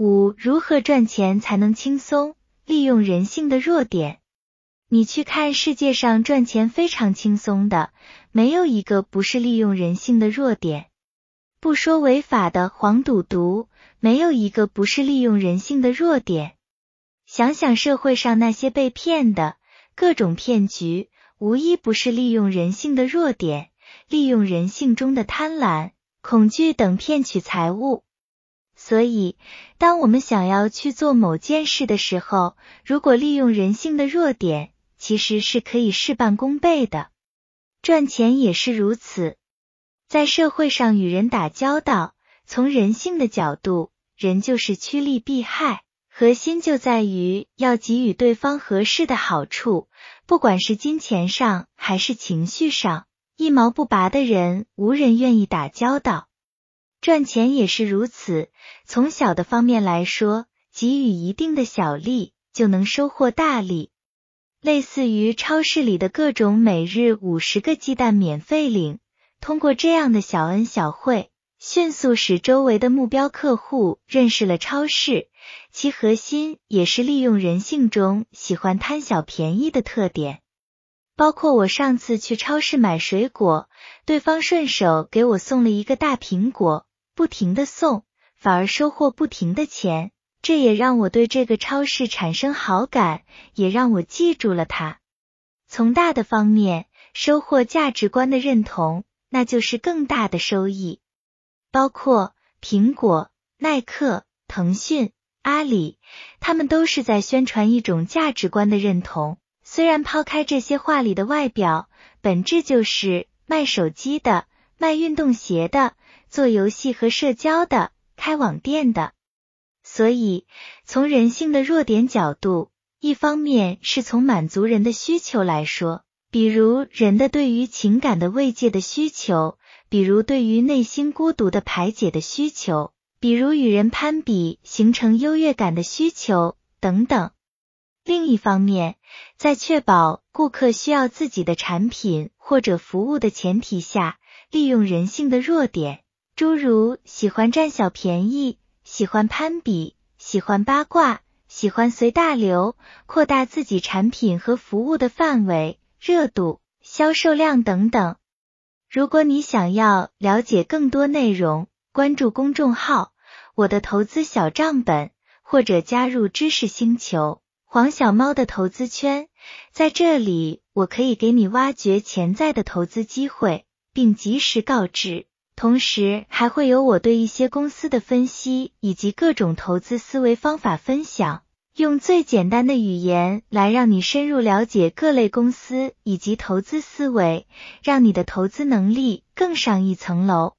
五、如何赚钱才能轻松？利用人性的弱点。你去看世界上赚钱非常轻松的，没有一个不是利用人性的弱点。不说违法的黄赌毒，没有一个不是利用人性的弱点。想想社会上那些被骗的各种骗局，无一不是利用人性的弱点，利用人性中的贪婪。恐惧等骗取财物，所以当我们想要去做某件事的时候，如果利用人性的弱点，其实是可以事半功倍的。赚钱也是如此，在社会上与人打交道，从人性的角度，人就是趋利避害，核心就在于要给予对方合适的好处，不管是金钱上还是情绪上。一毛不拔的人，无人愿意打交道。赚钱也是如此，从小的方面来说，给予一定的小利，就能收获大利。类似于超市里的各种每日五十个鸡蛋免费领，通过这样的小恩小惠，迅速使周围的目标客户认识了超市。其核心也是利用人性中喜欢贪小便宜的特点。包括我上次去超市买水果，对方顺手给我送了一个大苹果，不停的送，反而收获不停的钱，这也让我对这个超市产生好感，也让我记住了它。从大的方面收获价值观的认同，那就是更大的收益。包括苹果、耐克、腾讯、阿里，他们都是在宣传一种价值观的认同。虽然抛开这些话里的外表，本质就是卖手机的、卖运动鞋的、做游戏和社交的、开网店的。所以，从人性的弱点角度，一方面是从满足人的需求来说，比如人的对于情感的慰藉的需求，比如对于内心孤独的排解的需求，比如与人攀比形成优越感的需求等等。另一方面，在确保顾客需要自己的产品或者服务的前提下，利用人性的弱点，诸如喜欢占小便宜、喜欢攀比、喜欢八卦、喜欢随大流，扩大自己产品和服务的范围、热度、销售量等等。如果你想要了解更多内容，关注公众号“我的投资小账本”，或者加入知识星球。黄小猫的投资圈，在这里我可以给你挖掘潜在的投资机会，并及时告知。同时，还会有我对一些公司的分析以及各种投资思维方法分享，用最简单的语言来让你深入了解各类公司以及投资思维，让你的投资能力更上一层楼。